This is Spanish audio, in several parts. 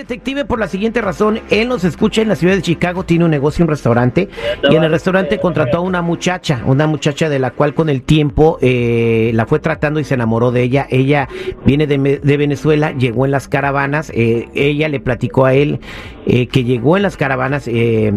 Detective por la siguiente razón. Él nos escucha en la ciudad de Chicago, tiene un negocio, un restaurante, y en el restaurante contrató a una muchacha, una muchacha de la cual con el tiempo eh, la fue tratando y se enamoró de ella. Ella viene de, de Venezuela, llegó en las caravanas, eh, ella le platicó a él eh, que llegó en las caravanas, eh,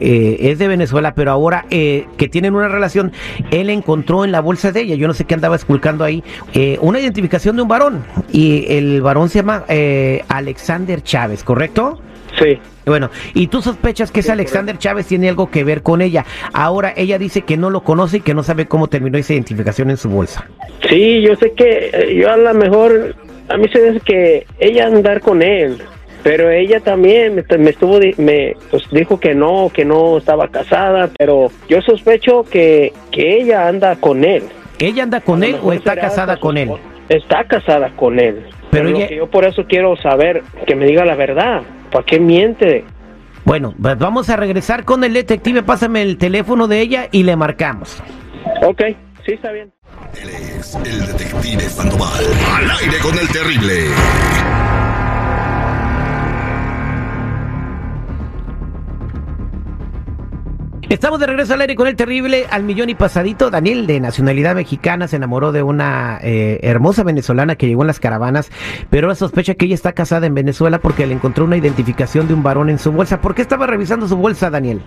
eh, es de Venezuela, pero ahora eh, que tienen una relación, él encontró en la bolsa de ella, yo no sé qué andaba esculcando ahí, eh, una identificación de un varón, y el varón se llama eh, Alexander Chávez, ¿correcto? Sí. Bueno, y tú sospechas que ese Alexander Chávez tiene algo que ver con ella. Ahora ella dice que no lo conoce y que no sabe cómo terminó esa identificación en su bolsa. Sí, yo sé que yo a lo mejor, a mí se hace que ella andar con él, pero ella también me, me estuvo, di- me pues dijo que no, que no estaba casada, pero yo sospecho que, que ella anda con él. ¿Ella anda con él o está casada su con él? Está casada con él. Pero Pero, lo ella- que yo por eso quiero saber, que me diga la verdad. ¿Para qué miente? Bueno, pues vamos a regresar con el detective, pásame el teléfono de ella y le marcamos. Ok, sí, está bien. Él es el detective Sandoval. Al aire con el terrible. Estamos de regreso al aire con el terrible al millón y pasadito. Daniel, de nacionalidad mexicana, se enamoró de una eh, hermosa venezolana que llegó en las caravanas, pero ahora sospecha que ella está casada en Venezuela porque le encontró una identificación de un varón en su bolsa. ¿Por qué estaba revisando su bolsa, Daniel?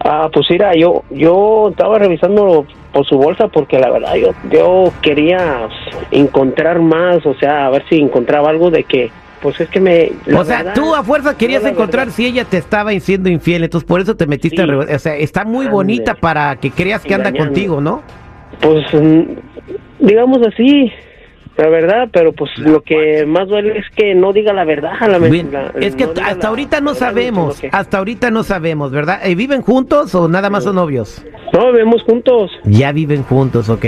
Ah, pues mira, yo, yo estaba revisando por su bolsa porque la verdad yo, yo quería encontrar más, o sea, a ver si encontraba algo de que, pues es que me... o sea, verdad, tú a fuerza querías encontrar verdad. si ella te estaba siendo infiel, entonces por eso te metiste Sí. a O sea, está muy Ande. bonita para que creas que anda contigo, ¿no? Pues mm, digamos así, la verdad, pero pues lo que más duele es que no diga la verdad. La, Bien, la- es que no hasta la- ahorita no sabemos, que- hasta ahorita no sabemos, ¿verdad? Eh, ¿Viven juntos o nada más son novios? No, vivimos juntos. Ya viven juntos, ok.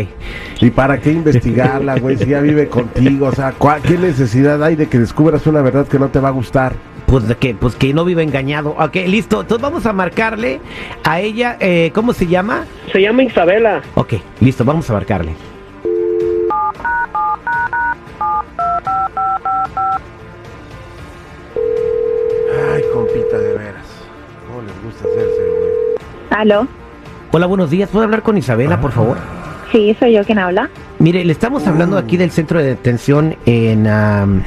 ¿Y para qué investigarla, güey? Si ya vive contigo, o sea, ¿cuál- ¿qué necesidad hay de que descubras una verdad que no te va a gustar? Pues de que, pues que no vive engañado. Ok, listo. Entonces vamos a marcarle a ella, eh, ¿cómo se llama? Se llama Isabela. Ok, listo, vamos a marcarle. Compita, de veras. ¿Cómo les gusta hacerse, güey? ¿Aló? Hola, buenos días. ¿Puedo hablar con Isabela, por favor? Sí, soy yo quien habla. Mire, le estamos hablando aquí del centro de detención en, am,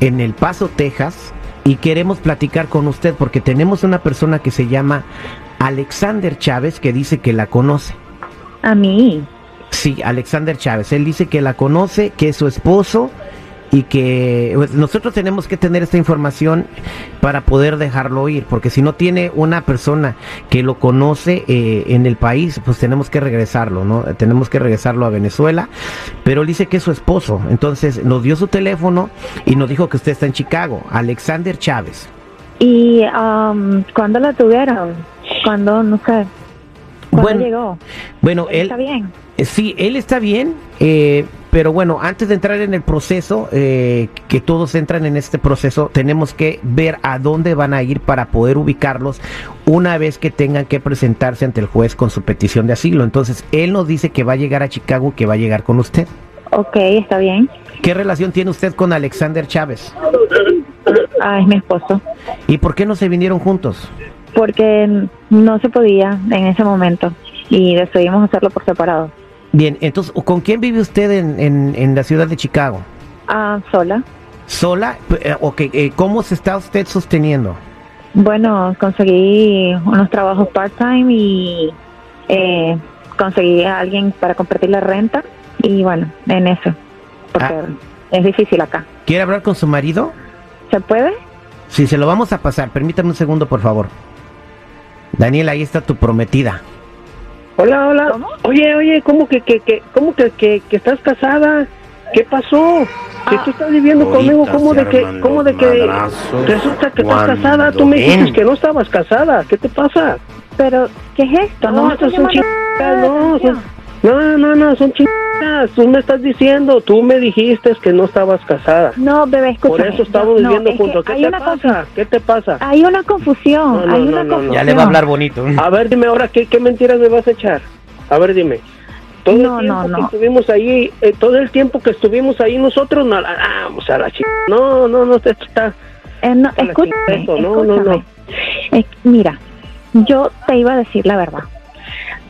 en El Paso, Texas, y queremos platicar con usted porque tenemos una persona que se llama Alexander Chávez que dice que la conoce. A mí. Sí, Alexander Chávez. Él dice que la conoce, que es su esposo y que pues, nosotros tenemos que tener esta información para poder dejarlo ir, porque si no tiene una persona que lo conoce eh, en el país, pues tenemos que regresarlo, ¿no? Tenemos que regresarlo a Venezuela, pero él dice que es su esposo, entonces nos dio su teléfono y nos dijo que usted está en Chicago, Alexander Chávez. ¿Y um, cuándo la tuvieron? ¿Cuándo, no sé? ¿Cuándo Bueno, llegó? Bueno, él... ¿Está bien? Eh, Sí, él está bien, eh, pero bueno, antes de entrar en el proceso, eh, que todos entran en este proceso, tenemos que ver a dónde van a ir para poder ubicarlos una vez que tengan que presentarse ante el juez con su petición de asilo. Entonces, él nos dice que va a llegar a Chicago, que va a llegar con usted. Ok, está bien. ¿Qué relación tiene usted con Alexander Chávez? Ah, es mi esposo. ¿Y por qué no se vinieron juntos? Porque no se podía en ese momento y decidimos hacerlo por separado. Bien, entonces, ¿con quién vive usted en, en- en la ciudad de Chicago? Ah, sola. ¿Sola? Eh, ok, eh, ¿cómo se está usted sosteniendo? Bueno, conseguí unos trabajos part-time y eh, conseguí a alguien para compartir la renta y bueno, en eso. Porque Ah. es difícil acá. ¿Quiere hablar con su marido? ¿Se puede? Sí, se lo vamos a pasar. Permítame un segundo, por favor. Daniel, ahí está tu prometida. Hola, hola. Oye, oye, ¿cómo que, que, que, cómo que, que, que estás casada? ¿Qué pasó? Si tú estás viviendo Ahorita conmigo, ¿cómo de que, cómo de que resulta que estás casada? Tú me dijiste que no estabas casada. ¿Qué te pasa? Pero, ¿qué es esto? No, esas estás chingadas, la no, no, no, no, son chingadas. Tú me estás diciendo, tú me dijiste que no estabas casada. No, bebé, escúchame. Por eso estamos Yo- no, viviendo es que juntos. ¿Qué hay te una pasa? confu- ¿Qué te pasa? Hay una confusión, No, no, hay no, una no, no. confusión. Ya le va a hablar bonito. A ver, dime ahora, ¿qué, qué mentiras me vas a echar? A ver, dime. Todo No, el tiempo no, no. que estuvimos ahí, eh, todo el tiempo que estuvimos ahí nosotros, no, la- vamos a la chica. No, no, no, esto está. Eh, no, escúchame, eso, no, no. Eh, mira, yo te iba a decir la verdad,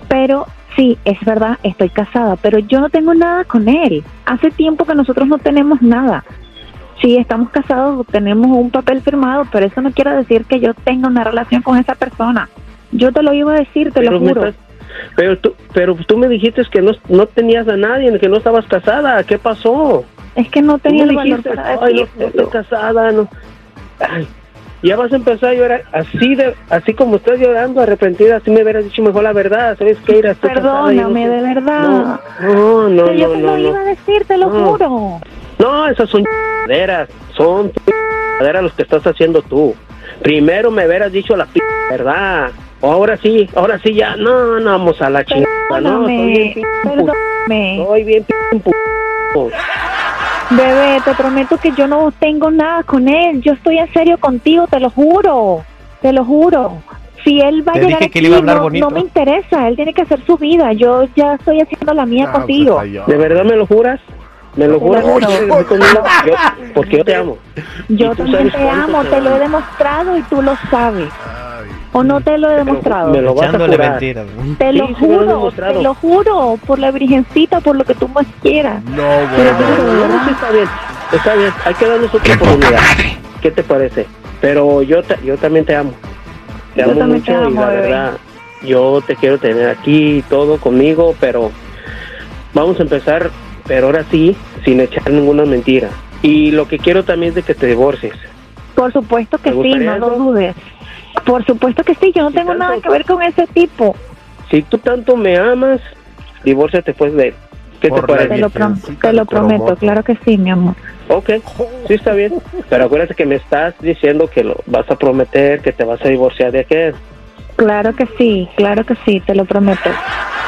pero sí, es verdad, estoy casada, pero yo no tengo nada con él. Hace tiempo que nosotros no tenemos nada. Sí, estamos casados, tenemos un papel firmado, pero eso no quiere decir que yo tenga una relación con esa persona. Yo te lo iba a decir, te Pero, lo juro. estás- pero, tú, pero tú me dijiste que no, no tenías a nadie, que no estabas casada. ¿Qué pasó? Es que no tenía el valor dijiste, para ay, no, no decírtelo. estoy casada, no. Ay, ya vas a empezar a llorar así de, así como estás llorando arrepentida, así me hubieras dicho mejor la verdad, ¿sabes qué? Casada, yo no Perdóname, sé- de verdad. No, no, Pero yo no, te no, lo no. iba a decir, te lo No. juro. No, esas son chingaderas, son chingaderas los que estás haciendo tú. Primero me hubieras dicho la p verdad. Ahora sí, ahora sí ya, no, no, vamos a la chingada, no, estoy bien Perdóname, p perdóname. estoy bien p Bebé, te prometo que yo no tengo nada con él. Yo estoy en serio contigo, te lo juro. Te lo juro. Si él va a llegar aquí, le iba a hablar no, no me interesa. Él tiene que hacer su vida. Yo ya estoy haciendo la mía Ah, contigo. pues. ¿De verdad me lo juras? ¿Me lo juro. ¿Quieres regresar conmigo? Yo- porque yo te amo. Yo también te amo, te te lo he demostrado y tú lo sabes. ¿O no te lo he demostrado? me lo vas a Echándole mentiras. Te lo Sí, juro, te lo juro, por la virgencita, por lo que tú más quieras. No, Pero lo juro, No, está bien, está bien, hay que darnos otra oportunidad. ¿Qué te parece? Pero yo, ta- yo también te amo. Te Yo amo también mucho te y la bebé. verdad, yo te quiero tener aquí y todo conmigo, pero vamos a empezar, pero ahora sí, sin echar ninguna mentira. Y lo que quiero también es de que te divorcies. Por supuesto que ¿Te sí, no lo dudes. Por supuesto que sí, yo no Si tengo tanto- nada que ver con ese tipo. Si tú tanto me amas, divórciate pues de él. ¿Qué te parece? Te lo, prom- te lo prometo, claro que sí, mi amor. Ok, sí está bien. Pero acuérdate que me estás diciendo que lo vas a prometer, que te vas a divorciar de aquel. Claro que sí, claro que sí, te lo prometo.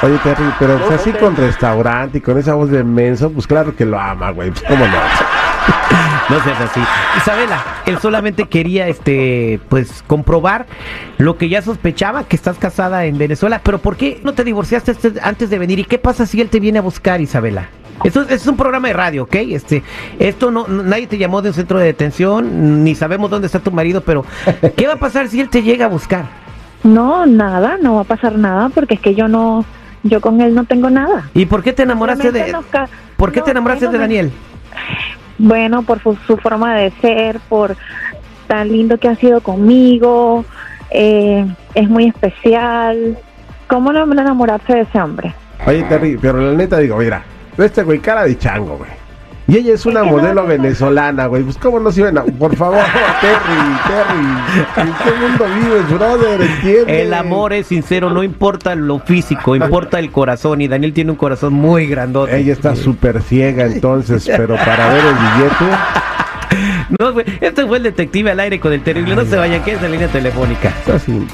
Oye, Terry, pero No, así con restaurante y con esa voz de menso, pues claro que lo ama, güey. Pues cómo no. No seas así. Isabela, él solamente quería este pues comprobar lo que ya sospechaba que estás casada en Venezuela, pero ¿por qué no te divorciaste antes de venir? ¿Y qué pasa si él te viene a buscar, Isabela? Esto es, es un programa de radio, ¿ok? Este, esto no, nadie te llamó de un centro de detención, ni sabemos dónde está tu marido, pero ¿qué va a pasar si él te llega a buscar? No, nada, no va a pasar nada porque es que yo no, yo con él no tengo nada. ¿Y por qué te enamoraste de ¿Por qué no, te enamoraste de Daniel? Bueno, por su, forma de ser, por tan lindo que ha sido conmigo, eh, es muy especial. ¿Cómo no enamorarse de ese hombre? Oye, Terry, pero la neta digo, mira, este güey, cara de chango, güey. Y ella es una modelo no, venezolana, güey. Pues cómo no se iban a... Por favor, Terry, Terry. ¿En qué mundo vives, brother? ¿Entiendes? El amor es sincero, no importa lo físico, importa el corazón. Y Daniel tiene un corazón muy grandote. Ella está súper ciega entonces, pero para ver el billete... No, güey, este fue el detective al aire con el terrible. No se vayan, que es la línea telefónica. Está así.